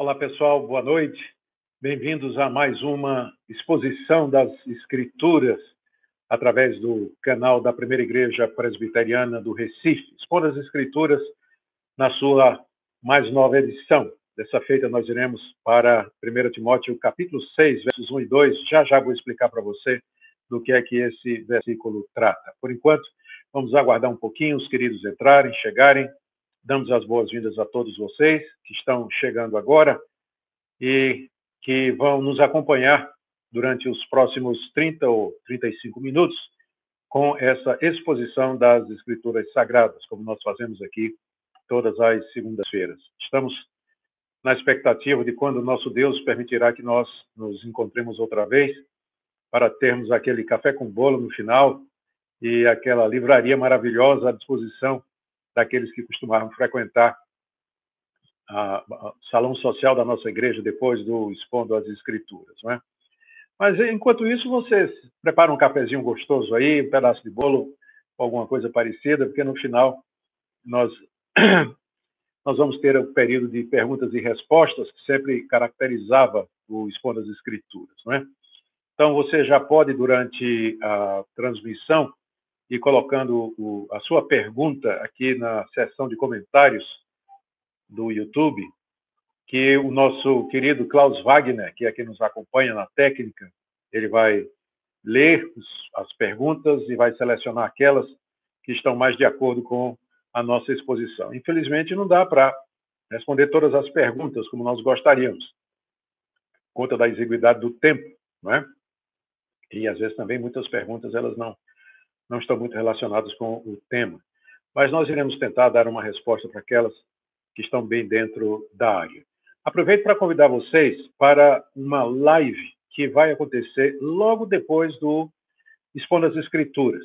Olá, pessoal, boa noite. Bem-vindos a mais uma exposição das Escrituras através do canal da Primeira Igreja Presbiteriana do Recife. Expondo as Escrituras na sua mais nova edição. Dessa feita, nós iremos para 1 Timóteo, capítulo 6, versos 1 e 2. Já já vou explicar para você do que é que esse versículo trata. Por enquanto, vamos aguardar um pouquinho os queridos entrarem, chegarem Damos as boas-vindas a todos vocês que estão chegando agora e que vão nos acompanhar durante os próximos 30 ou 35 minutos com essa exposição das Escrituras Sagradas, como nós fazemos aqui todas as segundas-feiras. Estamos na expectativa de quando nosso Deus permitirá que nós nos encontremos outra vez para termos aquele café com bolo no final e aquela livraria maravilhosa à disposição daqueles que costumavam frequentar o salão social da nossa igreja depois do expondo as escrituras, não é? Mas enquanto isso, vocês preparam um cafezinho gostoso aí, um pedaço de bolo, alguma coisa parecida, porque no final nós nós vamos ter o período de perguntas e respostas que sempre caracterizava o expondo as escrituras, não é? Então você já pode durante a transmissão e colocando o, a sua pergunta aqui na seção de comentários do YouTube, que o nosso querido Klaus Wagner, que é quem nos acompanha na técnica, ele vai ler as perguntas e vai selecionar aquelas que estão mais de acordo com a nossa exposição. Infelizmente, não dá para responder todas as perguntas como nós gostaríamos, por conta da exiguidade do tempo, não é? E às vezes também muitas perguntas elas não não estão muito relacionados com o tema. Mas nós iremos tentar dar uma resposta para aquelas que estão bem dentro da área. Aproveito para convidar vocês para uma live que vai acontecer logo depois do Expondo as Escrituras.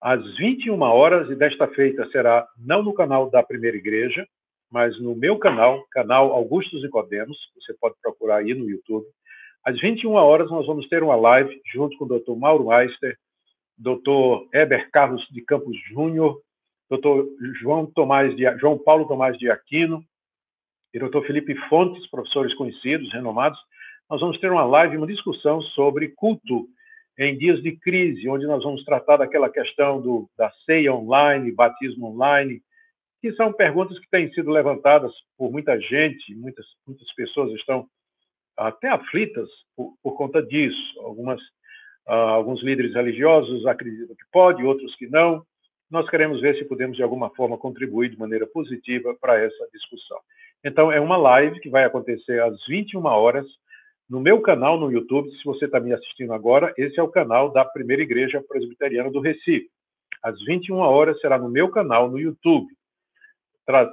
Às 21 horas, e desta feita será não no canal da Primeira Igreja, mas no meu canal, canal Augustos Nicodemos, você pode procurar aí no YouTube. Às 21 horas, nós vamos ter uma live junto com o Dr. Mauro Meister, doutor Heber Carlos de Campos Júnior, doutor João, Tomás de, João Paulo Tomás de Aquino e doutor Felipe Fontes, professores conhecidos, renomados. Nós vamos ter uma live, uma discussão sobre culto em dias de crise, onde nós vamos tratar daquela questão do, da ceia online, batismo online, que são perguntas que têm sido levantadas por muita gente, muitas, muitas pessoas estão até aflitas por, por conta disso. Algumas alguns líderes religiosos acreditam que pode, outros que não. Nós queremos ver se podemos, de alguma forma, contribuir de maneira positiva para essa discussão. Então, é uma live que vai acontecer às 21 horas no meu canal no YouTube. Se você está me assistindo agora, esse é o canal da Primeira Igreja Presbiteriana do Recife. Às 21 horas será no meu canal no YouTube.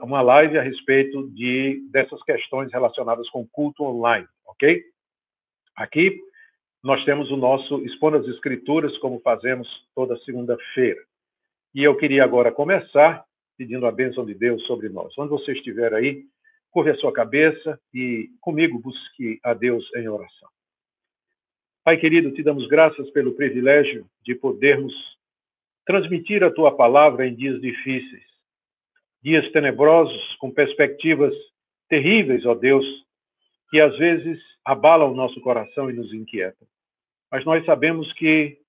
Uma live a respeito de dessas questões relacionadas com culto online, ok? Aqui nós temos o nosso Expondo as Escrituras, como fazemos toda segunda-feira. E eu queria agora começar pedindo a bênção de Deus sobre nós. Onde você estiver aí, curve a sua cabeça e comigo busque a Deus em oração. Pai querido, te damos graças pelo privilégio de podermos transmitir a tua palavra em dias difíceis, dias tenebrosos, com perspectivas terríveis, ó Deus, que às vezes abalam o nosso coração e nos inquietam mas nós sabemos que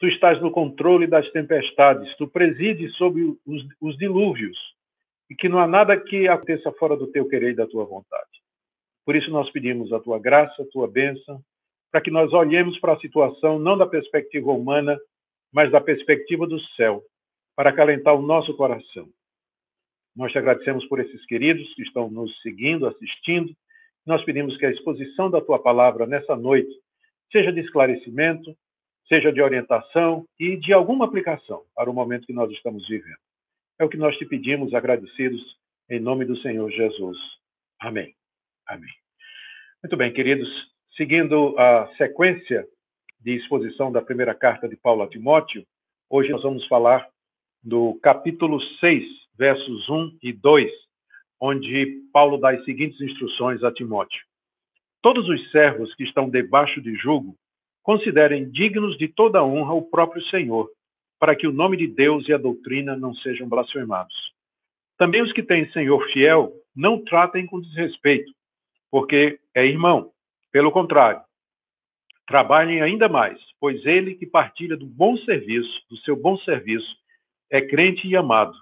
tu estás no controle das tempestades, tu presides sobre os, os dilúvios e que não há nada que aconteça fora do teu querer e da tua vontade. Por isso nós pedimos a tua graça, a tua bênção, para que nós olhemos para a situação não da perspectiva humana, mas da perspectiva do céu, para acalentar o nosso coração. Nós te agradecemos por esses queridos que estão nos seguindo, assistindo. Nós pedimos que a exposição da tua palavra nessa noite seja de esclarecimento, seja de orientação e de alguma aplicação para o momento que nós estamos vivendo. É o que nós te pedimos, agradecidos, em nome do Senhor Jesus. Amém. Amém. Muito bem, queridos, seguindo a sequência de exposição da primeira carta de Paulo a Timóteo, hoje nós vamos falar do capítulo 6, versos 1 e 2, onde Paulo dá as seguintes instruções a Timóteo. Todos os servos que estão debaixo de jugo considerem dignos de toda honra o próprio Senhor, para que o nome de Deus e a doutrina não sejam blasfemados. Também os que têm Senhor fiel não tratem com desrespeito, porque é irmão. Pelo contrário, trabalhem ainda mais, pois ele que partilha do bom serviço, do seu bom serviço, é crente e amado,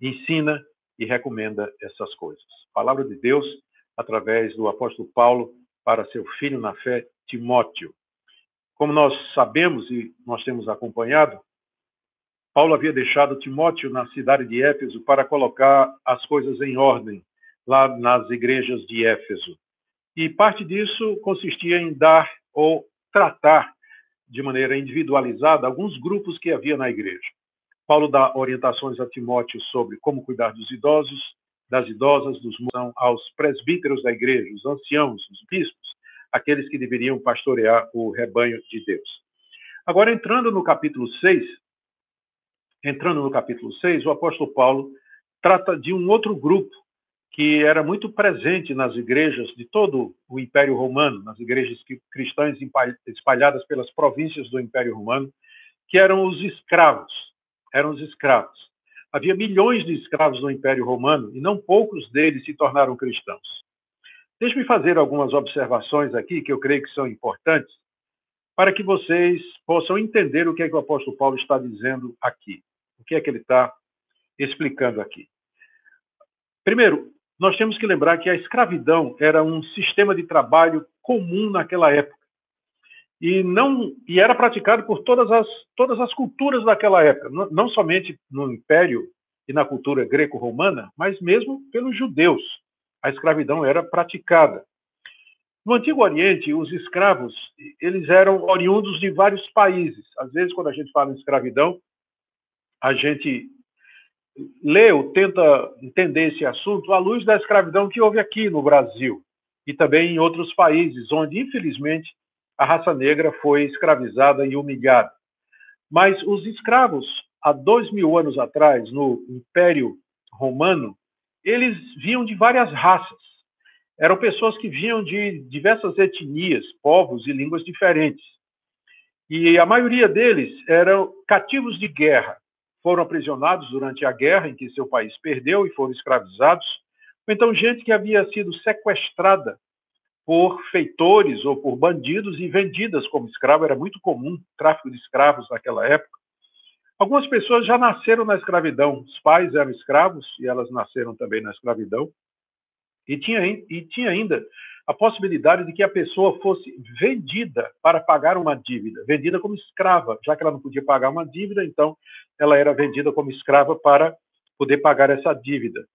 ensina e recomenda essas coisas. Palavra de Deus através do apóstolo Paulo para seu filho na fé, Timóteo. Como nós sabemos e nós temos acompanhado, Paulo havia deixado Timóteo na cidade de Éfeso para colocar as coisas em ordem lá nas igrejas de Éfeso. E parte disso consistia em dar ou tratar de maneira individualizada alguns grupos que havia na igreja. Paulo dá orientações a Timóteo sobre como cuidar dos idosos, das idosas, dos aos presbíteros da igreja, os anciãos, os bispos, aqueles que deveriam pastorear o rebanho de Deus. Agora, entrando no capítulo 6, entrando no capítulo 6, o apóstolo Paulo trata de um outro grupo que era muito presente nas igrejas de todo o Império Romano, nas igrejas cristãs espalhadas pelas províncias do Império Romano, que eram os escravos. Eram os escravos. Havia milhões de escravos no Império Romano e não poucos deles se tornaram cristãos. Deixe-me fazer algumas observações aqui que eu creio que são importantes para que vocês possam entender o que é que o apóstolo Paulo está dizendo aqui. O que é que ele está explicando aqui. Primeiro, nós temos que lembrar que a escravidão era um sistema de trabalho comum naquela época. E não e era praticado por todas as todas as culturas daquela época, não, não somente no Império e na cultura greco-romana, mas mesmo pelos judeus. A escravidão era praticada. No Antigo Oriente, os escravos, eles eram oriundos de vários países. Às vezes, quando a gente fala em escravidão, a gente lê ou tenta entender esse assunto à luz da escravidão que houve aqui no Brasil e também em outros países, onde, infelizmente, a raça negra foi escravizada e humilhada. Mas os escravos, há dois mil anos atrás, no Império Romano, eles vinham de várias raças. Eram pessoas que vinham de diversas etnias, povos e línguas diferentes. E a maioria deles eram cativos de guerra, foram aprisionados durante a guerra em que seu país perdeu e foram escravizados, ou então gente que havia sido sequestrada por feitores ou por bandidos e vendidas como escravo, era muito comum tráfico de escravos naquela época. Algumas pessoas já nasceram na escravidão, os pais eram escravos e elas nasceram também na escravidão. E tinha, e tinha ainda a possibilidade de que a pessoa fosse vendida para pagar uma dívida, vendida como escrava, já que ela não podia pagar uma dívida, então ela era vendida como escrava para poder pagar essa dívida.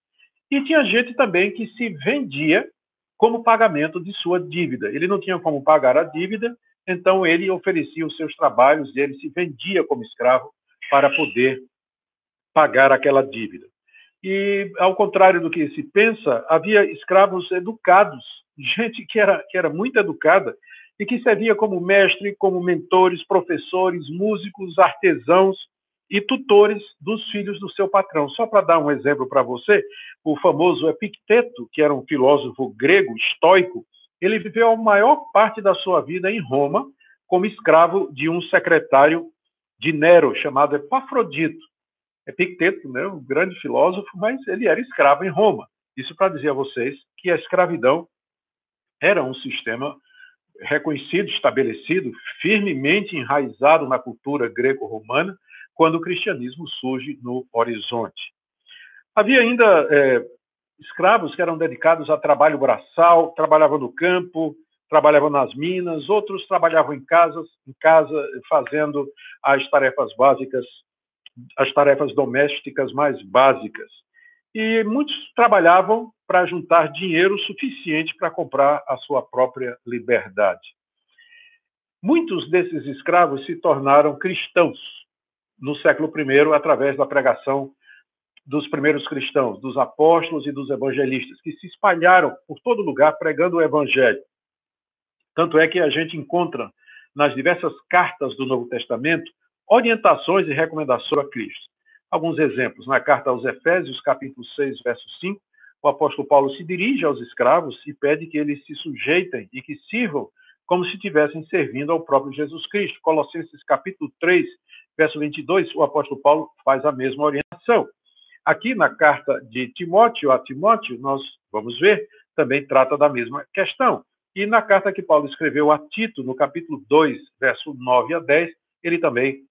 E tinha gente também que se vendia como pagamento de sua dívida. Ele não tinha como pagar a dívida, então ele oferecia os seus trabalhos ele se vendia como escravo para poder pagar aquela dívida. E, ao contrário do que se pensa, havia escravos educados gente que era, que era muito educada e que servia como mestre, como mentores, professores, músicos, artesãos e tutores dos filhos do seu patrão. Só para dar um exemplo para você, o famoso Epicteto, que era um filósofo grego estoico, ele viveu a maior parte da sua vida em Roma como escravo de um secretário de Nero chamado Epafrodito. Epicteto, né, um grande filósofo, mas ele era escravo em Roma. Isso para dizer a vocês que a escravidão era um sistema reconhecido, estabelecido, firmemente enraizado na cultura greco-romana, quando o cristianismo surge no horizonte. Havia ainda é, escravos que eram dedicados a trabalho braçal, trabalhavam no campo, trabalhavam nas minas, outros trabalhavam em casas, em casa, fazendo as tarefas básicas, as tarefas domésticas mais básicas. E muitos trabalhavam para juntar dinheiro suficiente para comprar a sua própria liberdade. Muitos desses escravos se tornaram cristãos no século I através da pregação dos primeiros cristãos, dos apóstolos e dos evangelistas, que se espalharam por todo lugar pregando o evangelho. Tanto é que a gente encontra nas diversas cartas do Novo Testamento orientações e recomendações a Cristo. Alguns exemplos. Na carta aos Efésios, capítulo 6, verso 5, o apóstolo Paulo se dirige aos escravos e pede que eles se sujeitem e que sirvam como se estivessem servindo ao próprio Jesus Cristo. Colossenses capítulo 3, verso 22, o apóstolo Paulo faz a mesma orientação. Aqui na carta de Timóteo a Timóteo, nós vamos ver também trata da mesma questão. E na carta que Paulo escreveu a Tito, no capítulo 2, verso 9 a 10, ele também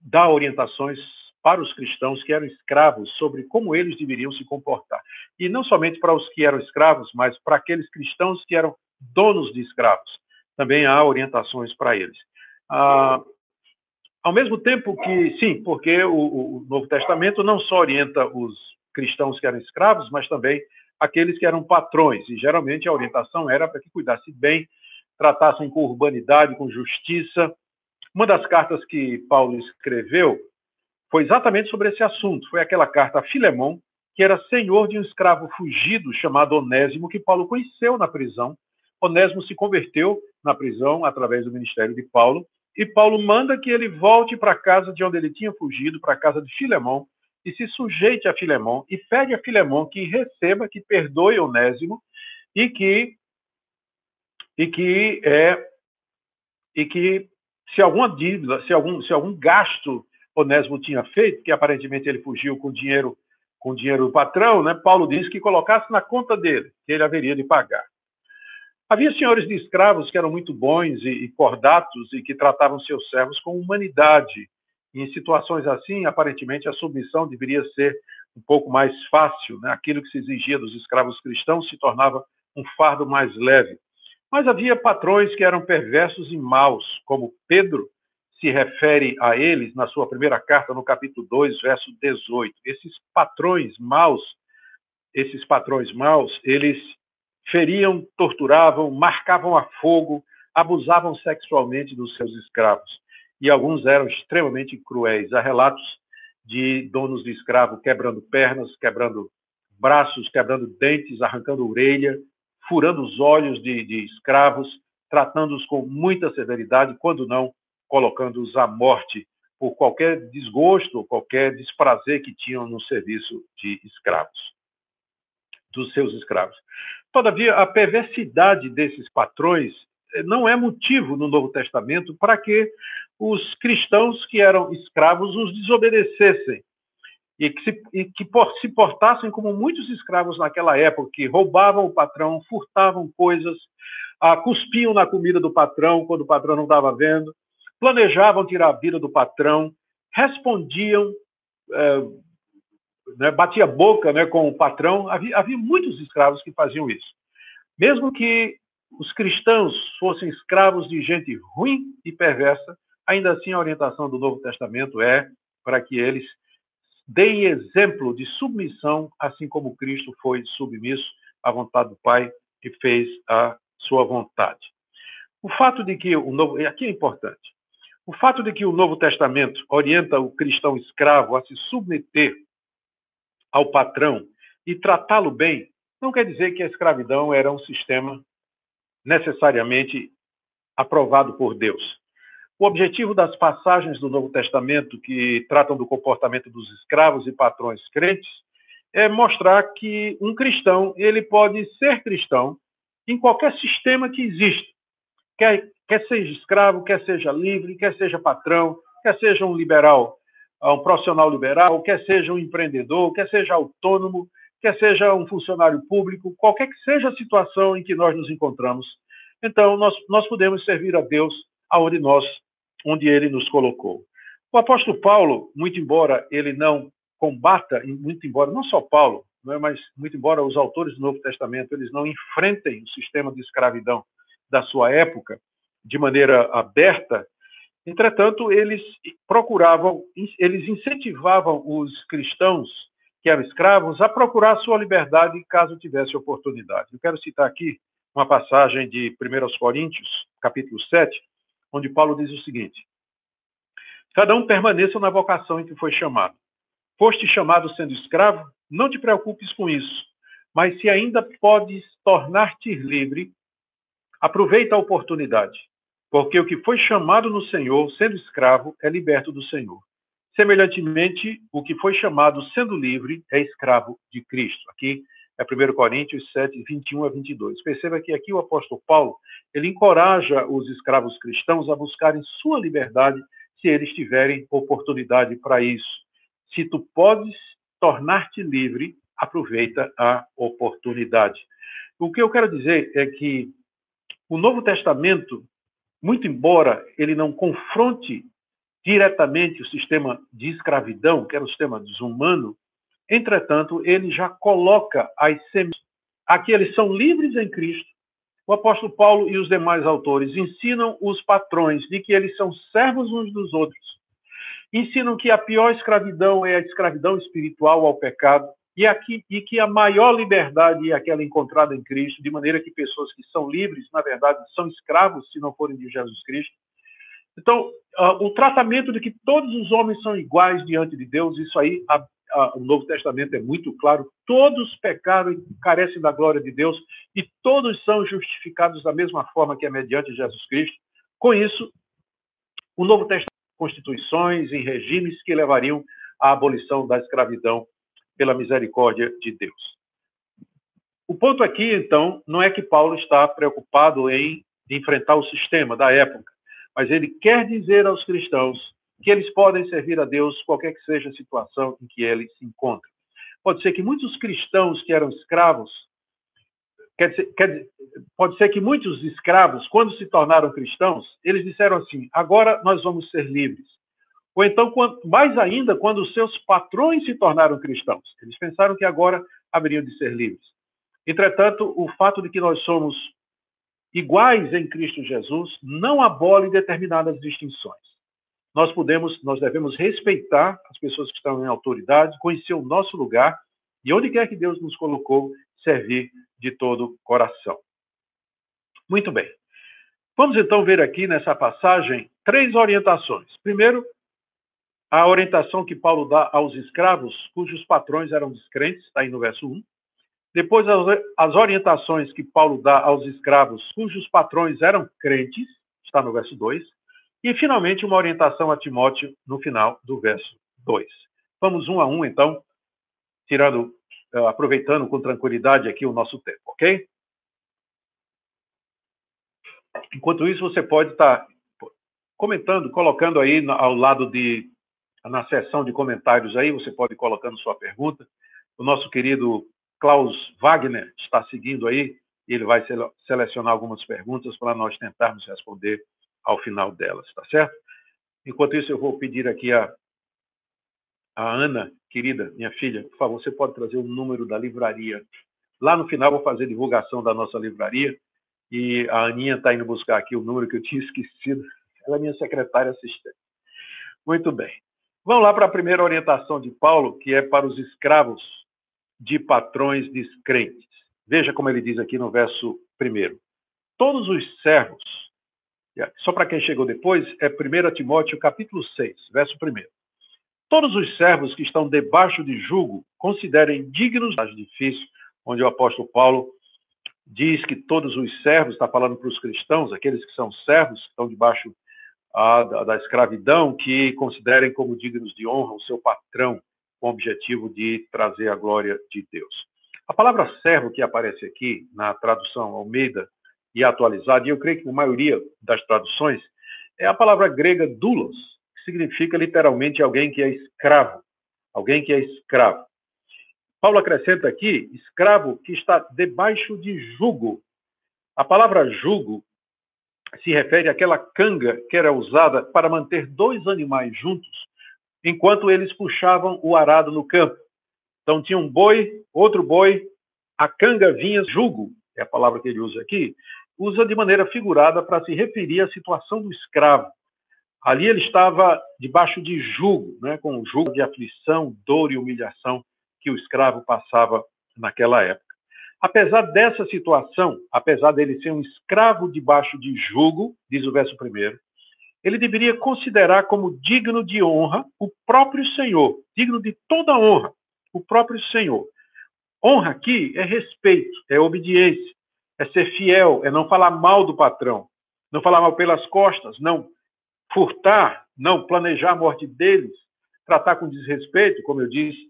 dá orientações para os cristãos que eram escravos sobre como eles deveriam se comportar. E não somente para os que eram escravos, mas para aqueles cristãos que eram donos de escravos. Também há orientações para eles. Ah, ao mesmo tempo que, sim, porque o, o, Novo Testamento não só orienta os cristãos que eram escravos, mas também aqueles que eram patrões. E geralmente a orientação era para que cuidassem bem, tratassem com urbanidade, com justiça. Uma das cartas que Paulo escreveu foi exatamente sobre esse assunto. Foi aquela carta a Filemão, que era senhor de um escravo fugido chamado Onésimo, que Paulo conheceu na prisão. Onésimo se converteu na prisão através do ministério de Paulo, e Paulo manda que ele volte para a casa de onde ele tinha fugido, para a casa de Filemão, e se sujeite a Filemão, e pede a Filemão que receba, que perdoe Onésimo, e que e que é e que se alguma dívida, se algum se algum gasto Onésimo tinha feito, que aparentemente ele fugiu com dinheiro com dinheiro do patrão, né? Paulo diz que colocasse na conta dele, que ele haveria de pagar. Havia senhores de escravos que eram muito bons e, e cordatos e que tratavam seus servos com humanidade. Em situações assim, aparentemente, a submissão deveria ser um pouco mais fácil. Né? Aquilo que se exigia dos escravos cristãos se tornava um fardo mais leve. Mas havia patrões que eram perversos e maus, como Pedro, se refere a eles na sua primeira carta, no capítulo 2, verso 18. Esses patrões maus, esses patrões maus, eles feriam, torturavam, marcavam a fogo, abusavam sexualmente dos seus escravos. E alguns eram extremamente cruéis. Há relatos de donos de escravo quebrando pernas, quebrando braços, quebrando dentes, arrancando orelha, furando os olhos de, de escravos, tratando-os com muita severidade, quando não colocando-os à morte por qualquer desgosto, qualquer desprazer que tinham no serviço de escravos, dos seus escravos. Todavia, a perversidade desses patrões eh, não é motivo no Novo Testamento para que os cristãos que eram escravos os desobedecessem e que, se, e que por, se portassem como muitos escravos naquela época, que roubavam o patrão, furtavam coisas, ah, cuspiam na comida do patrão quando o patrão não estava vendo, planejavam tirar a vida do patrão, respondiam, é, né, batia boca né, com o patrão. Havia, havia muitos escravos que faziam isso. Mesmo que os cristãos fossem escravos de gente ruim e perversa, ainda assim a orientação do Novo Testamento é para que eles deem exemplo de submissão, assim como Cristo foi submisso à vontade do Pai e fez a sua vontade. O fato de que o novo, aqui é importante, o fato de que o Novo Testamento orienta o cristão escravo a se submeter ao patrão e tratá-lo bem, não quer dizer que a escravidão era um sistema necessariamente aprovado por Deus. O objetivo das passagens do Novo Testamento que tratam do comportamento dos escravos e patrões crentes é mostrar que um cristão ele pode ser cristão em qualquer sistema que exista, quer quer seja escravo, quer seja livre, quer seja patrão, quer seja um liberal, um profissional liberal, quer seja um empreendedor, quer seja autônomo, quer seja um funcionário público, qualquer que seja a situação em que nós nos encontramos. Então, nós, nós podemos servir a Deus aonde nós, onde Ele nos colocou. O apóstolo Paulo, muito embora ele não combata, muito embora, não só Paulo, não é, mas muito embora os autores do Novo Testamento, eles não enfrentem o sistema de escravidão da sua época, de maneira aberta, entretanto, eles procuravam, eles incentivavam os cristãos que eram escravos a procurar sua liberdade caso tivesse oportunidade. Eu quero citar aqui uma passagem de 1 Coríntios, capítulo 7, onde Paulo diz o seguinte: Cada um permaneça na vocação em que foi chamado. Foste chamado sendo escravo? Não te preocupes com isso. Mas se ainda podes tornar-te livre, aproveita a oportunidade. Porque o que foi chamado no Senhor, sendo escravo, é liberto do Senhor. Semelhantemente, o que foi chamado sendo livre é escravo de Cristo. Aqui é 1 Coríntios 7, 21 a 22. Perceba que aqui o apóstolo Paulo, ele encoraja os escravos cristãos a buscarem sua liberdade se eles tiverem oportunidade para isso. Se tu podes tornar-te livre, aproveita a oportunidade. O que eu quero dizer é que o Novo Testamento, muito embora ele não confronte diretamente o sistema de escravidão, que era o sistema desumano, entretanto, ele já coloca as sementes. Aqui eles são livres em Cristo. O apóstolo Paulo e os demais autores ensinam os patrões de que eles são servos uns dos outros. Ensinam que a pior escravidão é a escravidão espiritual ao pecado e, aqui, e que a maior liberdade é aquela encontrada em Cristo, de maneira que pessoas que são livres, na verdade, são escravos se não forem de Jesus Cristo. Então, uh, o tratamento de que todos os homens são iguais diante de Deus, isso aí, a, a, o Novo Testamento é muito claro. Todos pecaram e carecem da glória de Deus, e todos são justificados da mesma forma que é mediante Jesus Cristo. Com isso, o Novo Testamento constituições e regimes que levariam à abolição da escravidão pela misericórdia de Deus. O ponto aqui, então, não é que Paulo está preocupado em enfrentar o sistema da época, mas ele quer dizer aos cristãos que eles podem servir a Deus qualquer que seja a situação em que eles se encontram. Pode ser que muitos cristãos que eram escravos, quer dizer, quer pode ser que muitos escravos, quando se tornaram cristãos, eles disseram assim: agora nós vamos ser livres. Ou então, mais ainda, quando seus patrões se tornaram cristãos. Eles pensaram que agora haveriam de ser livres. Entretanto, o fato de que nós somos iguais em Cristo Jesus não abole determinadas distinções. Nós podemos, nós devemos respeitar as pessoas que estão em autoridade, conhecer o nosso lugar e onde quer que Deus nos colocou, servir de todo coração. Muito bem. Vamos então ver aqui nessa passagem três orientações. Primeiro, a orientação que Paulo dá aos escravos cujos patrões eram descrentes, está aí no verso 1. Depois, as orientações que Paulo dá aos escravos cujos patrões eram crentes, está no verso 2. E, finalmente, uma orientação a Timóteo no final do verso 2. Vamos um a um, então, tirando, eh, aproveitando com tranquilidade aqui o nosso tempo, ok? Enquanto isso, você pode estar comentando, colocando aí ao lado de na seção de comentários aí, você pode ir colocando sua pergunta. O nosso querido Klaus Wagner está seguindo aí ele vai selecionar algumas perguntas para nós tentarmos responder ao final delas, tá certo? Enquanto isso, eu vou pedir aqui a, a Ana, querida, minha filha, por favor, você pode trazer o número da livraria. Lá no final, vou fazer divulgação da nossa livraria e a Aninha está indo buscar aqui o número que eu tinha esquecido. Ela é minha secretária assistente. Muito bem. Vamos lá para a primeira orientação de Paulo, que é para os escravos de patrões descrentes. Veja como ele diz aqui no verso 1. Todos os servos, só para quem chegou depois, é 1 Timóteo capítulo 6, verso 1. Todos os servos que estão debaixo de jugo considerem dignos, difícil, onde o apóstolo Paulo diz que todos os servos, está falando para os cristãos, aqueles que são servos, que estão debaixo a, da, da escravidão que considerem como dignos de honra o seu patrão, com o objetivo de trazer a glória de Deus. A palavra servo que aparece aqui na tradução Almeida e atualizada, e eu creio que na maioria das traduções, é a palavra grega doulos, que significa literalmente alguém que é escravo, alguém que é escravo. Paulo acrescenta aqui, escravo que está debaixo de jugo. A palavra jugo se refere àquela canga que era usada para manter dois animais juntos enquanto eles puxavam o arado no campo. Então tinha um boi, outro boi, a canga vinha jugo, é a palavra que ele usa aqui, usa de maneira figurada para se referir à situação do escravo. Ali ele estava debaixo de jugo, né, com o jugo de aflição, dor e humilhação que o escravo passava naquela época. Apesar dessa situação, apesar dele ser um escravo debaixo de jugo, diz o verso primeiro, ele deveria considerar como digno de honra o próprio Senhor, digno de toda honra, o próprio Senhor. Honra aqui é respeito, é obediência, é ser fiel, é não falar mal do patrão, não falar mal pelas costas, não furtar, não planejar a morte deles, tratar com desrespeito, como eu disse,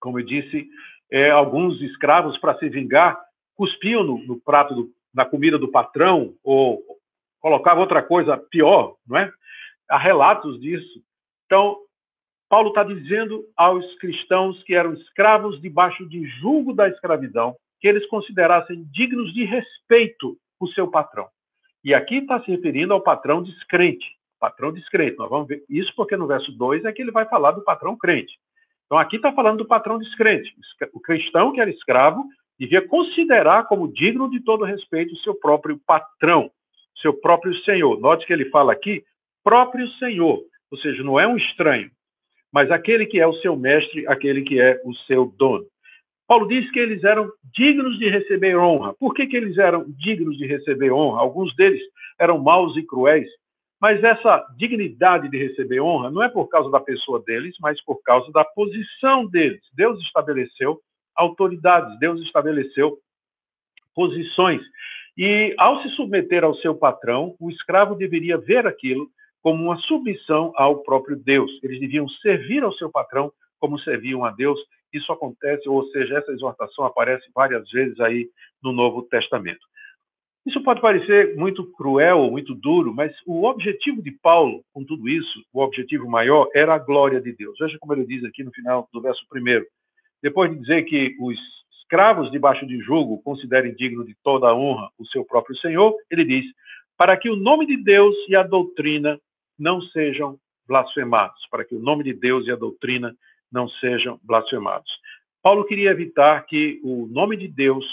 como eu disse, é, alguns escravos, para se vingar, cuspiam no, no prato, do, na comida do patrão, ou colocavam outra coisa pior, não é? Há relatos disso. Então, Paulo está dizendo aos cristãos que eram escravos debaixo de julgo da escravidão, que eles considerassem dignos de respeito o seu patrão. E aqui está se referindo ao patrão descrente. Patrão descrente. Nós vamos ver isso porque no verso 2 é que ele vai falar do patrão crente. Então aqui está falando do patrão descrente. O cristão que era escravo devia considerar como digno de todo respeito o seu próprio patrão, seu próprio senhor. Note que ele fala aqui próprio senhor, ou seja, não é um estranho, mas aquele que é o seu mestre, aquele que é o seu dono. Paulo diz que eles eram dignos de receber honra. Por que, que eles eram dignos de receber honra? Alguns deles eram maus e cruéis, mas essa dignidade de receber honra não é por causa da pessoa deles, mas por causa da posição deles. Deus estabeleceu autoridades, Deus estabeleceu posições. E ao se submeter ao seu patrão, o escravo deveria ver aquilo como uma submissão ao próprio Deus. Eles deviam servir ao seu patrão como serviam a Deus. Isso acontece, ou seja, essa exortação aparece várias vezes aí no Novo Testamento. Isso pode parecer muito cruel, muito duro, mas o objetivo de Paulo com tudo isso, o objetivo maior, era a glória de Deus. Veja como ele diz aqui no final do verso primeiro. Depois de dizer que os escravos debaixo de jugo considerem digno de toda a honra o seu próprio Senhor, ele diz: para que o nome de Deus e a doutrina não sejam blasfemados, para que o nome de Deus e a doutrina não sejam blasfemados. Paulo queria evitar que o nome de Deus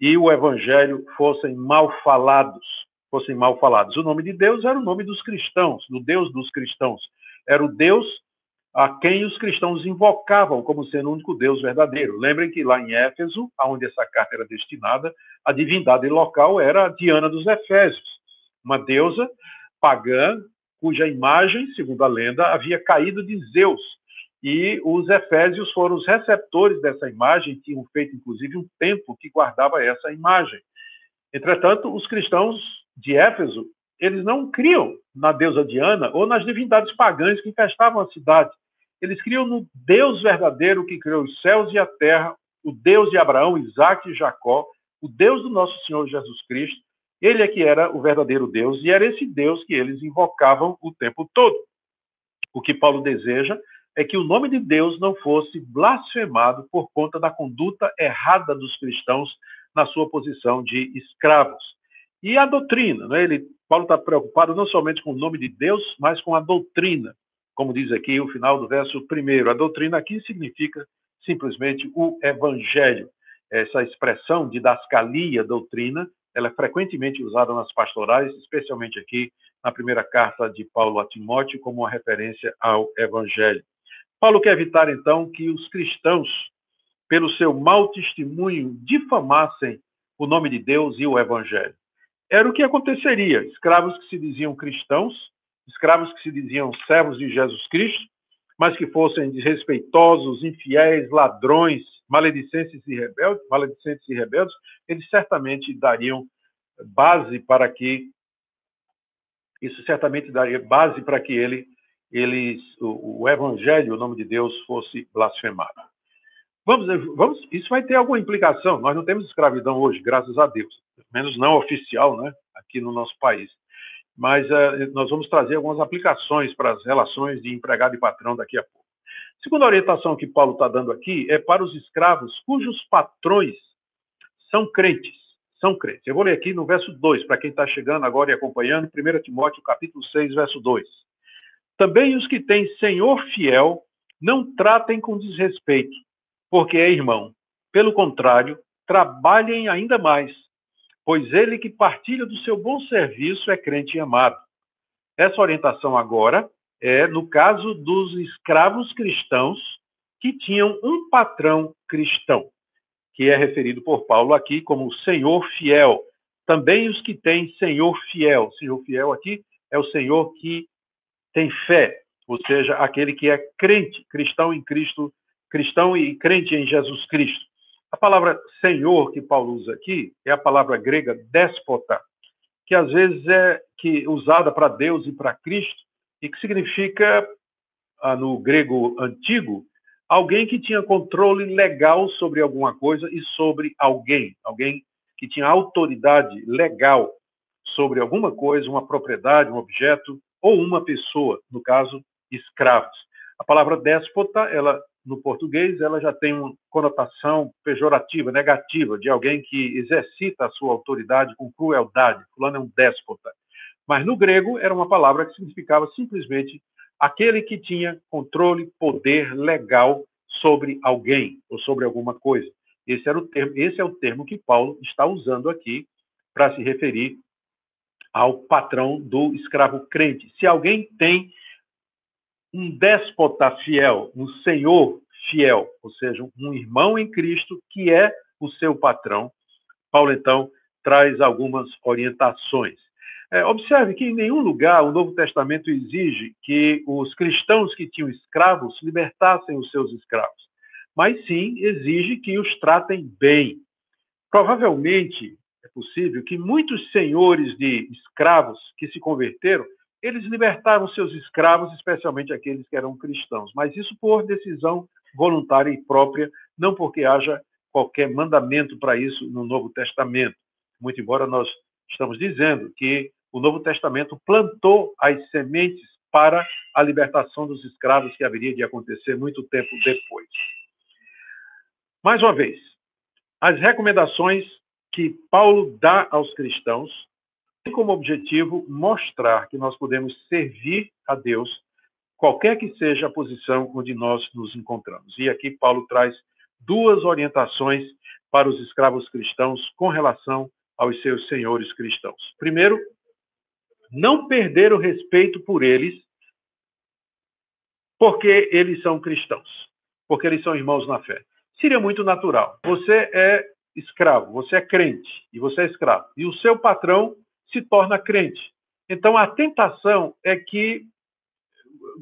e o evangelho fossem mal falados, fossem mal falados. O nome de Deus era o nome dos cristãos, do Deus dos cristãos. Era o Deus a quem os cristãos invocavam como sendo o único Deus verdadeiro. Lembrem que lá em Éfeso, aonde essa carta era destinada, a divindade local era a Diana dos Efésios, uma deusa pagã cuja imagem, segundo a lenda, havia caído de Zeus. E os efésios foram os receptores dessa imagem, tinham feito inclusive um templo que guardava essa imagem. Entretanto, os cristãos de Éfeso, eles não criam na deusa Diana ou nas divindades pagãs que infestavam a cidade. Eles criam no Deus verdadeiro que criou os céus e a terra, o Deus de Abraão, Isaac e Jacó, o Deus do nosso Senhor Jesus Cristo. Ele é que era o verdadeiro Deus e era esse Deus que eles invocavam o tempo todo. O que Paulo deseja é que o nome de Deus não fosse blasfemado por conta da conduta errada dos cristãos na sua posição de escravos. E a doutrina, né? Ele, Paulo está preocupado não somente com o nome de Deus, mas com a doutrina, como diz aqui o final do verso primeiro. A doutrina aqui significa simplesmente o evangelho. Essa expressão de dascalia, doutrina, ela é frequentemente usada nas pastorais, especialmente aqui na primeira carta de Paulo a Timóteo, como uma referência ao evangelho. Paulo quer evitar, então, que os cristãos, pelo seu mau testemunho, difamassem o nome de Deus e o Evangelho. Era o que aconteceria: escravos que se diziam cristãos, escravos que se diziam servos de Jesus Cristo, mas que fossem desrespeitosos, infiéis, ladrões, maledicentes e rebeldes, maledicentes e rebeldes, eles certamente dariam base para que isso certamente daria base para que ele eles, o, o evangelho, o nome de Deus, fosse blasfemado. Vamos, vamos, isso vai ter alguma implicação. Nós não temos escravidão hoje, graças a Deus, menos não oficial, né, aqui no nosso país. Mas uh, nós vamos trazer algumas aplicações para as relações de empregado e patrão daqui a pouco. Segunda orientação que Paulo está dando aqui é para os escravos cujos patrões são crentes. São crentes. Eu vou ler aqui no verso 2, para quem está chegando agora e acompanhando, 1 Timóteo capítulo 6, verso 2. Também os que têm senhor fiel não tratem com desrespeito, porque é irmão. Pelo contrário, trabalhem ainda mais, pois ele que partilha do seu bom serviço é crente e amado. Essa orientação agora é no caso dos escravos cristãos que tinham um patrão cristão, que é referido por Paulo aqui como senhor fiel. Também os que têm senhor fiel. Senhor fiel aqui é o senhor que tem fé, ou seja, aquele que é crente, cristão em Cristo, cristão e crente em Jesus Cristo. A palavra Senhor que Paulo usa aqui é a palavra grega déspota, que às vezes é que usada para Deus e para Cristo e que significa ah, no grego antigo alguém que tinha controle legal sobre alguma coisa e sobre alguém, alguém que tinha autoridade legal sobre alguma coisa, uma propriedade, um objeto ou uma pessoa, no caso, escravos. A palavra déspota, ela no português, ela já tem uma conotação pejorativa, negativa, de alguém que exercita a sua autoridade com crueldade. Fulano é um déspota. Mas no grego era uma palavra que significava simplesmente aquele que tinha controle, poder legal sobre alguém ou sobre alguma coisa. Esse, era o termo, esse é o termo que Paulo está usando aqui para se referir ao patrão do escravo crente. Se alguém tem um déspota fiel, um senhor fiel, ou seja, um irmão em Cristo que é o seu patrão, Paulo então traz algumas orientações. É, observe que em nenhum lugar o Novo Testamento exige que os cristãos que tinham escravos libertassem os seus escravos, mas sim exige que os tratem bem. Provavelmente possível que muitos senhores de escravos que se converteram, eles libertaram seus escravos, especialmente aqueles que eram cristãos, mas isso por decisão voluntária e própria, não porque haja qualquer mandamento para isso no Novo Testamento. Muito embora nós estamos dizendo que o Novo Testamento plantou as sementes para a libertação dos escravos que haveria de acontecer muito tempo depois. Mais uma vez, as recomendações que Paulo dá aos cristãos têm como objetivo mostrar que nós podemos servir a Deus, qualquer que seja a posição onde nós nos encontramos. E aqui Paulo traz duas orientações para os escravos cristãos com relação aos seus senhores cristãos. Primeiro, não perder o respeito por eles, porque eles são cristãos, porque eles são irmãos na fé. Seria muito natural. Você é escravo, você é crente e você é escravo, e o seu patrão se torna crente. Então a tentação é que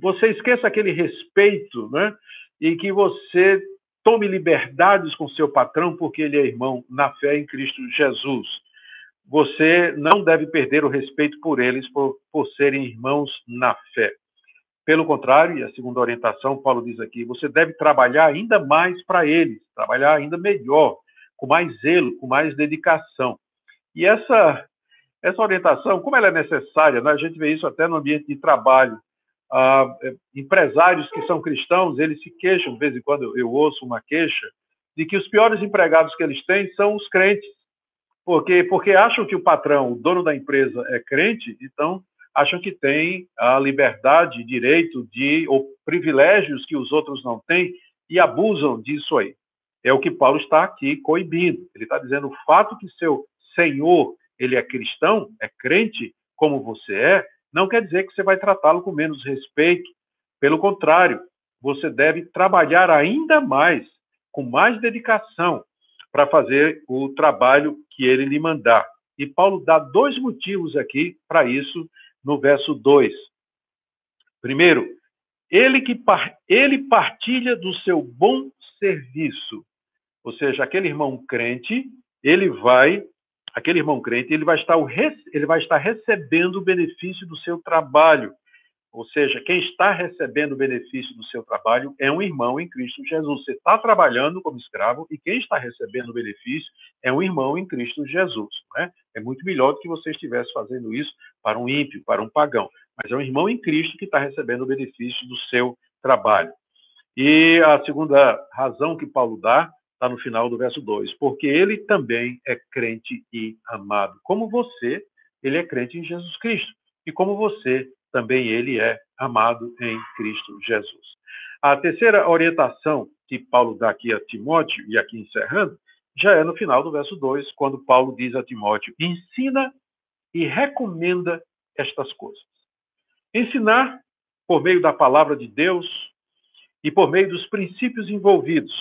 você esqueça aquele respeito, né? E que você tome liberdades com seu patrão porque ele é irmão na fé em Cristo Jesus você não deve perder o respeito por eles por, por serem irmãos na fé. Pelo contrário, e a segunda orientação, Paulo diz aqui, você deve trabalhar ainda mais para eles, trabalhar ainda melhor, com mais zelo, com mais dedicação. E essa, essa orientação, como ela é necessária, né? a gente vê isso até no ambiente de trabalho. Ah, é, empresários que são cristãos, eles se queixam, de vez em quando eu, ouço uma queixa, de que os piores empregados que eles têm são os crentes porque, porque acham que o patrão, o dono da empresa, é crente, então acham que tem a liberdade, direito de ou privilégios que os outros não têm e abusam disso aí. É o que Paulo está aqui coibindo. Ele está dizendo o fato que seu senhor ele é cristão, é crente, como você é, não quer dizer que você vai tratá-lo com menos respeito. Pelo contrário, você deve trabalhar ainda mais, com mais dedicação, para fazer o trabalho que ele lhe mandar. E Paulo dá dois motivos aqui para isso no verso 2. Primeiro, ele que ele partilha do seu bom serviço. Ou seja, aquele irmão crente, ele vai, aquele irmão crente, ele vai estar, ele vai estar recebendo o benefício do seu trabalho. Ou seja, quem está recebendo o benefício do seu trabalho é um irmão em Cristo Jesus. Você está trabalhando como escravo e quem está recebendo o benefício é um irmão em Cristo Jesus. É? é muito melhor do que você estivesse fazendo isso para um ímpio, para um pagão. Mas é um irmão em Cristo que está recebendo o benefício do seu trabalho. E a segunda razão que Paulo dá está no final do verso 2, porque ele também é crente e amado. Como você, ele é crente em Jesus Cristo. E como você, também ele é amado em Cristo Jesus. A terceira orientação que Paulo dá aqui a Timóteo, e aqui encerrando, já é no final do verso 2, quando Paulo diz a Timóteo: ensina e recomenda estas coisas. Ensinar por meio da palavra de Deus e por meio dos princípios envolvidos.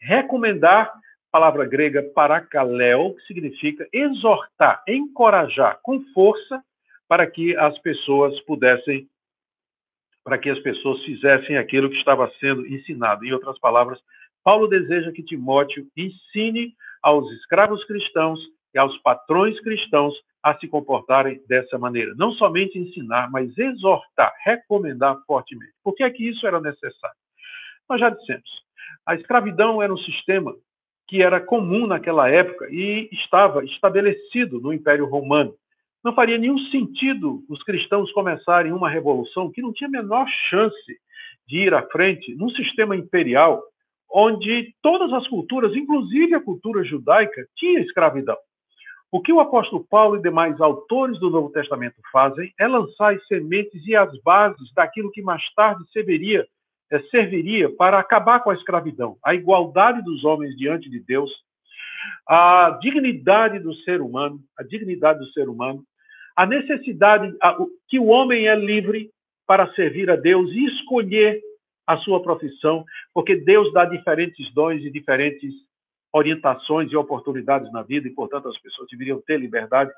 Recomendar, palavra grega parakaleo, que significa exortar, encorajar com força para que as pessoas pudessem, para que as pessoas fizessem aquilo que estava sendo ensinado. Em outras palavras, Paulo deseja que Timóteo ensine aos escravos cristãos e aos patrões cristãos a se comportarem dessa maneira. Não somente ensinar, mas exortar, recomendar fortemente. Por que é que isso era necessário? Nós já dissemos, a escravidão era um sistema que era comum naquela época e estava estabelecido no Império Romano. Não faria nenhum sentido os cristãos começarem uma revolução que não tinha a menor chance de ir à frente num sistema imperial onde todas as culturas, inclusive a cultura judaica, tinha escravidão. O que o apóstolo Paulo e demais autores do Novo Testamento fazem é lançar as sementes e as bases daquilo que mais tarde serviria, é, serviria para acabar com a escravidão, a igualdade dos homens diante de Deus, a dignidade do ser humano, a dignidade do ser humano, a necessidade a, que o homem é livre para servir a Deus e escolher a sua profissão, porque Deus dá diferentes dons e diferentes orientações e oportunidades na vida e, portanto, as pessoas deveriam ter liberdade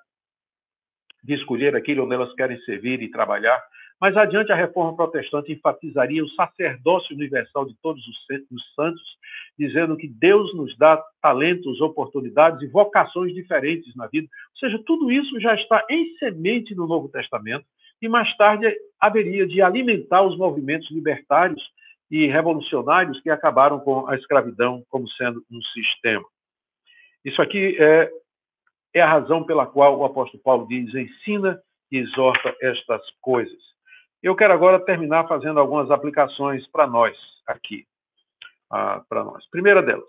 de escolher aquilo onde elas querem servir e trabalhar. Mais adiante, a reforma protestante enfatizaria o sacerdócio universal de todos os santos, dizendo que Deus nos dá talentos, oportunidades e vocações diferentes na vida. Ou seja, tudo isso já está em semente no Novo Testamento e mais tarde haveria de alimentar os movimentos libertários e revolucionários que acabaram com a escravidão como sendo um sistema. Isso aqui é, é a razão pela qual o apóstolo Paulo diz: ensina e exorta estas coisas. Eu quero agora terminar fazendo algumas aplicações para nós aqui. Ah, para nós. Primeira delas,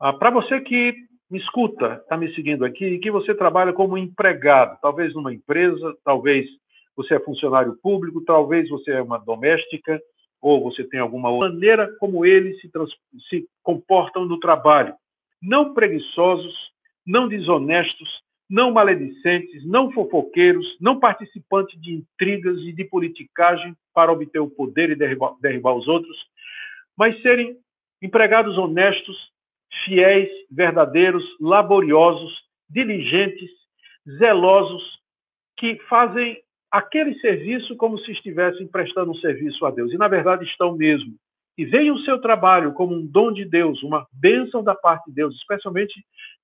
ah, para você que me escuta, está me seguindo aqui, e que você trabalha como empregado, talvez numa empresa, talvez você é funcionário público, talvez você é uma doméstica, ou você tem alguma outra maneira como eles se, se comportam no trabalho. Não preguiçosos, não desonestos, não maledicentes, não fofoqueiros, não participantes de intrigas e de politicagem para obter o poder e derribar, derribar os outros, mas serem empregados honestos, fiéis, verdadeiros, laboriosos, diligentes, zelosos, que fazem aquele serviço como se estivessem prestando um serviço a Deus. E, na verdade, estão mesmo. E veem o seu trabalho como um dom de Deus, uma bênção da parte de Deus, especialmente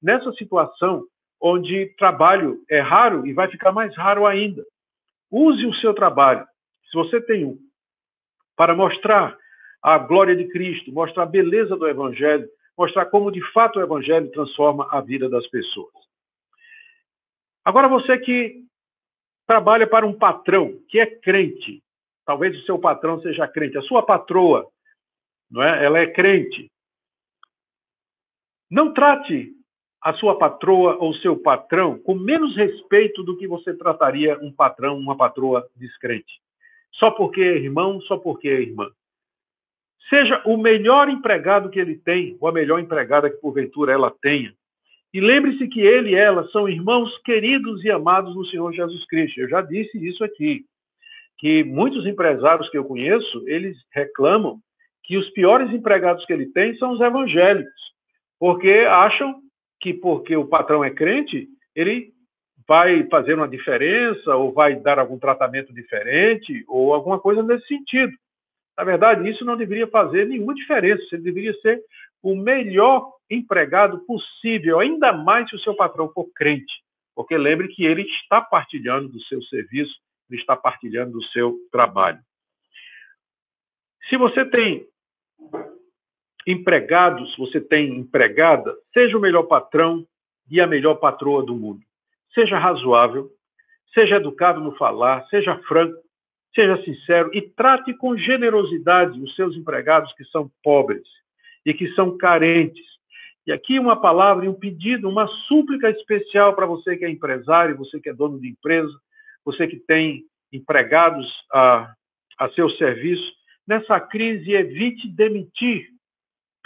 nessa situação onde trabalho é raro e vai ficar mais raro ainda. Use o seu trabalho, se você tem um, para mostrar a glória de Cristo, mostrar a beleza do Evangelho, mostrar como de fato o Evangelho transforma a vida das pessoas. Agora, você que trabalha para um patrão que é crente. Talvez o seu patrão seja crente, a sua patroa, não é? Ela é crente. Não trate a sua patroa ou seu patrão com menos respeito do que você trataria um patrão, uma patroa descrente. Só porque é irmão, só porque é irmã. Seja o melhor empregado que ele tem, ou a melhor empregada que porventura ela tenha. E lembre-se que ele e ela são irmãos queridos e amados no Senhor Jesus Cristo. Eu já disse isso aqui, que muitos empresários que eu conheço, eles reclamam que os piores empregados que ele tem são os evangélicos, porque acham que porque o patrão é crente, ele vai fazer uma diferença ou vai dar algum tratamento diferente ou alguma coisa nesse sentido. Na verdade, isso não deveria fazer nenhuma diferença. Você deveria ser o melhor empregado possível, ainda mais se o seu patrão for crente, porque lembre que ele está partilhando do seu serviço, ele está partilhando do seu trabalho. Se você tem empregados, você tem empregada, seja o melhor patrão e a melhor patroa do mundo. Seja razoável, seja educado no falar, seja franco, seja sincero e trate com generosidade os seus empregados que são pobres e que são carentes. E aqui uma palavra e um pedido, uma súplica especial para você que é empresário, você que é dono de empresa, você que tem empregados a, a seu serviço. Nessa crise, evite demitir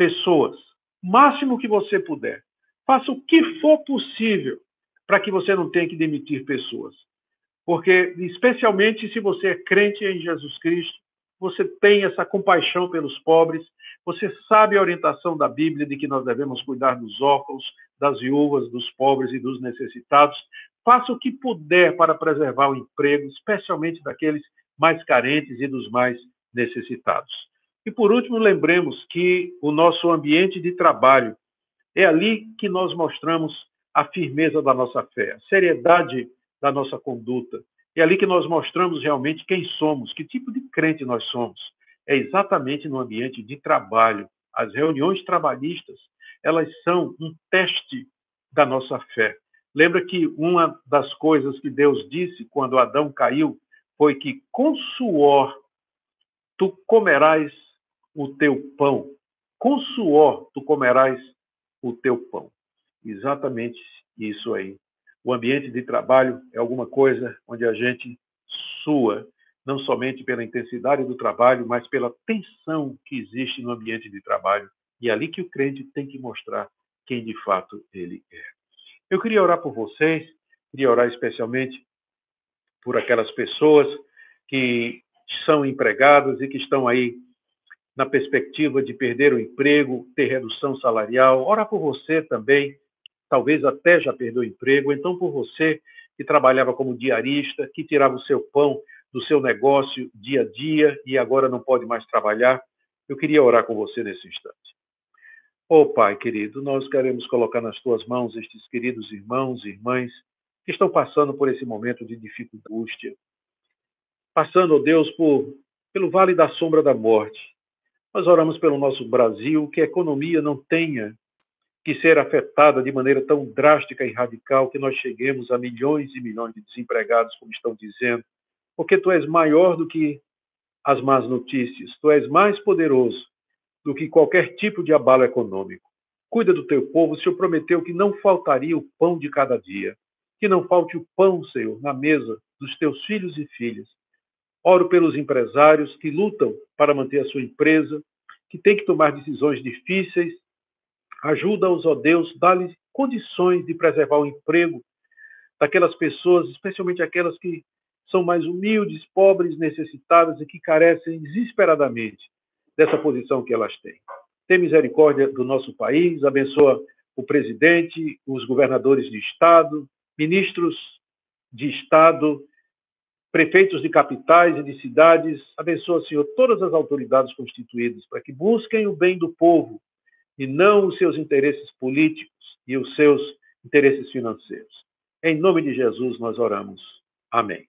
pessoas, máximo que você puder. Faça o que for possível para que você não tenha que demitir pessoas. Porque, especialmente se você é crente em Jesus Cristo, você tem essa compaixão pelos pobres, você sabe a orientação da Bíblia de que nós devemos cuidar dos órfãos, das viúvas, dos pobres e dos necessitados. Faça o que puder para preservar o emprego, especialmente daqueles mais carentes e dos mais necessitados. E por último, lembremos que o nosso ambiente de trabalho é ali que nós mostramos a firmeza da nossa fé, a seriedade da nossa conduta. É ali que nós mostramos realmente quem somos, que tipo de crente nós somos é exatamente no ambiente de trabalho. As reuniões trabalhistas, elas são um teste da nossa fé. Lembra que uma das coisas que Deus disse quando Adão caiu foi que com suor tu comerás o teu pão, com suor tu comerás o teu pão. Exatamente isso aí. O ambiente de trabalho é alguma coisa onde a gente sua, não somente pela intensidade do trabalho, mas pela tensão que existe no ambiente de trabalho. E é ali que o crente tem que mostrar quem de fato ele é. Eu queria orar por vocês, queria orar especialmente por aquelas pessoas que são empregadas e que estão aí na perspectiva de perder o emprego, ter redução salarial. Ora por você também, talvez até já perdeu o emprego, então por você que trabalhava como diarista, que tirava o seu pão do seu negócio dia a dia e agora não pode mais trabalhar. Eu queria orar com você nesse instante. Oh, Pai querido, nós queremos colocar nas tuas mãos estes queridos irmãos e irmãs que estão passando por esse momento de dificuldade, passando, oh Deus, por, pelo vale da sombra da morte. Nós oramos pelo nosso Brasil, que a economia não tenha que ser afetada de maneira tão drástica e radical que nós cheguemos a milhões e milhões de desempregados, como estão dizendo, porque tu és maior do que as más notícias, tu és mais poderoso do que qualquer tipo de abalo econômico. Cuida do teu povo, o Senhor prometeu que não faltaria o pão de cada dia, que não falte o pão, Senhor, na mesa dos teus filhos e filhas. Oro pelos empresários que lutam para manter a sua empresa, que têm que tomar decisões difíceis Ajuda-os, ó Deus, dá-lhes condições de preservar o emprego daquelas pessoas, especialmente aquelas que são mais humildes, pobres, necessitadas e que carecem desesperadamente dessa posição que elas têm. Tem misericórdia do nosso país, abençoa o presidente, os governadores de estado, ministros de estado, prefeitos de capitais e de cidades. Abençoa, Senhor, todas as autoridades constituídas para que busquem o bem do povo e não os seus interesses políticos e os seus interesses financeiros. Em nome de Jesus nós oramos. Amém.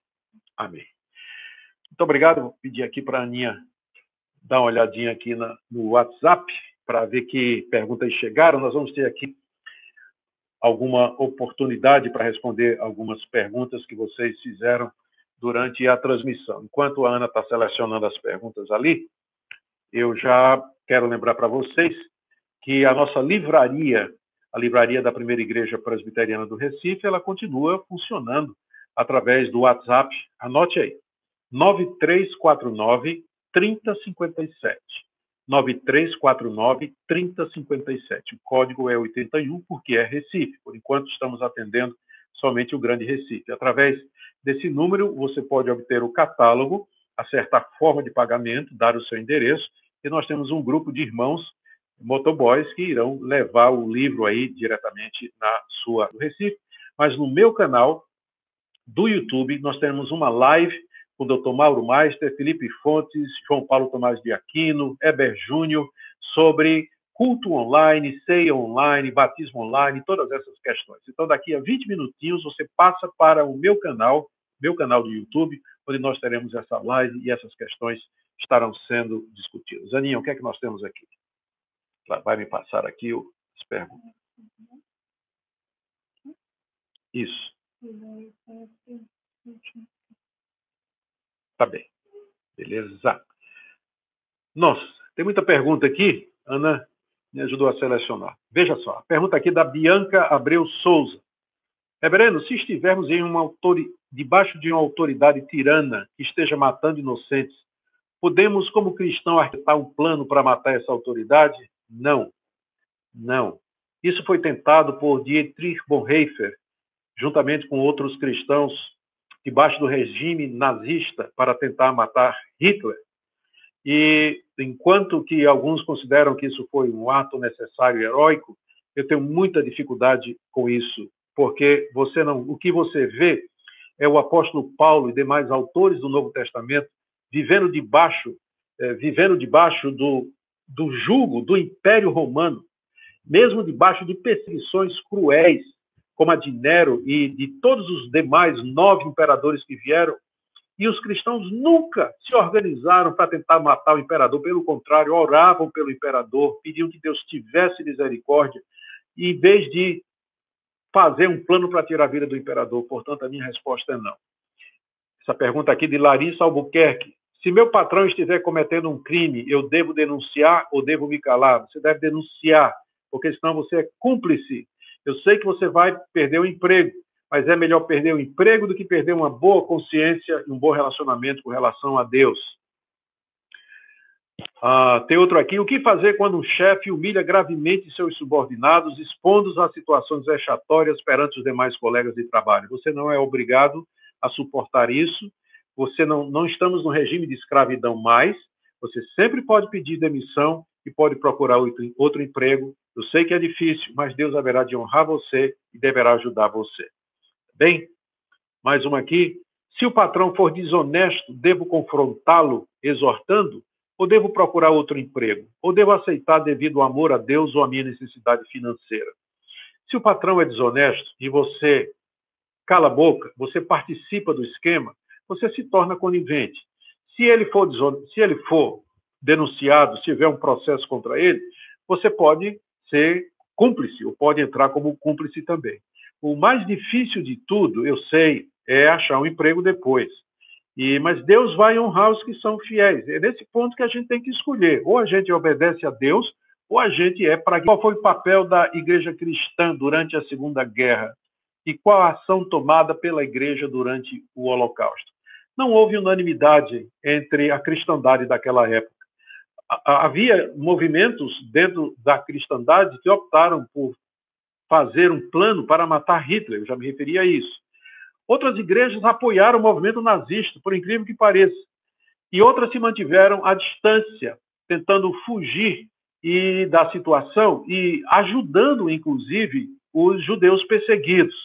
Amém. Muito obrigado. Vou pedir aqui para a Aninha dar uma olhadinha aqui na, no WhatsApp para ver que perguntas chegaram. Nós vamos ter aqui alguma oportunidade para responder algumas perguntas que vocês fizeram durante a transmissão. Enquanto a Ana está selecionando as perguntas ali, eu já quero lembrar para vocês que a nossa livraria, a livraria da Primeira Igreja Presbiteriana do Recife, ela continua funcionando através do WhatsApp. Anote aí: 9349 3057. 9349 3057. O código é 81 porque é Recife. Por enquanto estamos atendendo somente o Grande Recife. Através desse número você pode obter o catálogo, acertar a forma de pagamento, dar o seu endereço e nós temos um grupo de irmãos motoboys que irão levar o livro aí diretamente na sua do Recife. Mas no meu canal do YouTube nós temos uma live com o Dr. Mauro Meister, Felipe Fontes, João Paulo Tomás de Aquino, Eber Júnior, sobre culto online, ceia online, batismo online, todas essas questões. Então, daqui a 20 minutinhos, você passa para o meu canal, meu canal do YouTube, onde nós teremos essa live e essas questões estarão sendo discutidas. Aninha, o que é que nós temos aqui? vai me passar aqui as perguntas. Isso. Tá bem. Beleza. Nossa, tem muita pergunta aqui. Ana me ajudou a selecionar. Veja só, a pergunta aqui da Bianca Abreu Souza. Reverendo, se estivermos em uma debaixo de uma autoridade tirana que esteja matando inocentes, podemos, como cristão, arquitetar um plano para matar essa autoridade? Não, não. Isso foi tentado por Dietrich Bonhoeffer, juntamente com outros cristãos, debaixo do regime nazista, para tentar matar Hitler. E enquanto que alguns consideram que isso foi um ato necessário e heróico, eu tenho muita dificuldade com isso, porque você não, o que você vê é o apóstolo Paulo e demais autores do Novo Testamento vivendo debaixo, eh, vivendo debaixo do do jugo do Império Romano, mesmo debaixo de perseguições cruéis, como a de Nero e de todos os demais nove imperadores que vieram, e os cristãos nunca se organizaram para tentar matar o imperador, pelo contrário, oravam pelo imperador, pediam que Deus tivesse misericórdia, e em vez de fazer um plano para tirar a vida do imperador. Portanto, a minha resposta é não. Essa pergunta aqui de Larissa Albuquerque. Se meu patrão estiver cometendo um crime, eu devo denunciar ou devo me calar? Você deve denunciar, porque senão você é cúmplice. Eu sei que você vai perder o emprego, mas é melhor perder o emprego do que perder uma boa consciência e um bom relacionamento com relação a Deus. Ah, tem outro aqui. O que fazer quando um chefe humilha gravemente seus subordinados, expondo-os a situações vexatórias perante os demais colegas de trabalho? Você não é obrigado a suportar isso. Você não, não estamos no regime de escravidão mais. Você sempre pode pedir demissão e pode procurar outro, outro emprego. Eu sei que é difícil, mas Deus haverá de honrar você e deverá ajudar você. Bem, mais uma aqui. Se o patrão for desonesto, devo confrontá-lo exortando? Ou devo procurar outro emprego? Ou devo aceitar devido ao amor a Deus ou à minha necessidade financeira? Se o patrão é desonesto e você cala a boca, você participa do esquema, você se torna conivente. Se ele for, se ele for denunciado, se tiver um processo contra ele, você pode ser cúmplice, ou pode entrar como cúmplice também. O mais difícil de tudo, eu sei, é achar um emprego depois. E, mas Deus vai honrar os que são fiéis. É nesse ponto que a gente tem que escolher. Ou a gente obedece a Deus, ou a gente é para. Qual foi o papel da igreja cristã durante a Segunda Guerra? E qual a ação tomada pela igreja durante o Holocausto? Não houve unanimidade entre a cristandade daquela época. Havia movimentos dentro da cristandade que optaram por fazer um plano para matar Hitler, eu já me referi a isso. Outras igrejas apoiaram o movimento nazista, por incrível que pareça. E outras se mantiveram à distância, tentando fugir e da situação e ajudando, inclusive, os judeus perseguidos.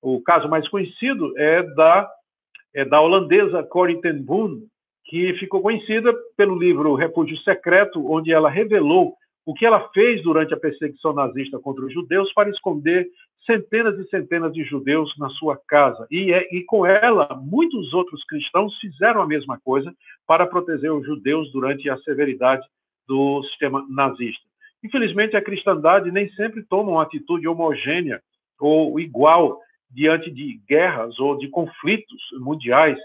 O caso mais conhecido é da, é da holandesa Corrie ten Boom, que ficou conhecida pelo livro Refúgio Secreto, onde ela revelou o que ela fez durante a perseguição nazista contra os judeus para esconder centenas e centenas de judeus na sua casa. E, é, e, com ela, muitos outros cristãos fizeram a mesma coisa para proteger os judeus durante a severidade do sistema nazista. Infelizmente, a cristandade nem sempre toma uma atitude homogênea ou igual diante de guerras ou de conflitos mundiais.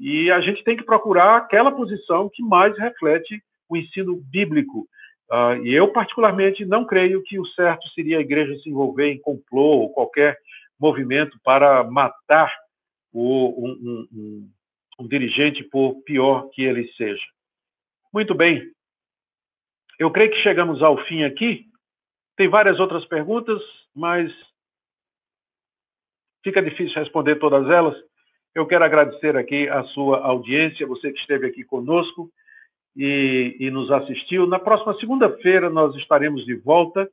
E a gente tem que procurar aquela posição que mais reflete o ensino bíblico. Uh, e eu, particularmente, não creio que o certo seria a igreja se envolver em complô ou qualquer movimento para matar o, um, um, um dirigente, por pior que ele seja. Muito bem. Eu creio que chegamos ao fim aqui. Tem várias outras perguntas, mas fica difícil responder todas elas. Eu quero agradecer aqui a sua audiência, você que esteve aqui conosco e, e nos assistiu. Na próxima segunda-feira nós estaremos de volta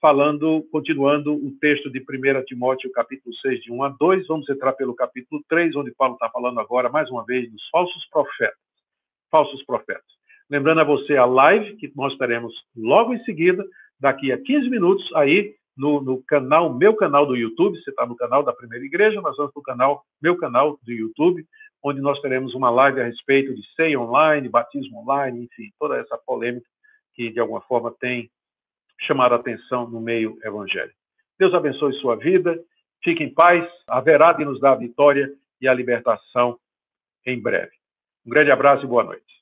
falando, continuando o texto de 1 Timóteo, capítulo 6, de 1 a 2. Vamos entrar pelo capítulo 3, onde Paulo está falando agora, mais uma vez, dos falsos profetas. Falsos profetas. Lembrando a você a live que nós teremos logo em seguida, daqui a 15 minutos, aí no, no canal, meu canal do YouTube. Você está no canal da Primeira Igreja, nós vamos no canal, meu canal do YouTube onde nós teremos uma live a respeito de SEI online, batismo online, enfim, toda essa polêmica que, de alguma forma, tem chamado a atenção no meio evangélico. Deus abençoe sua vida, fique em paz, haverá de nos dar a vitória e a libertação em breve. Um grande abraço e boa noite.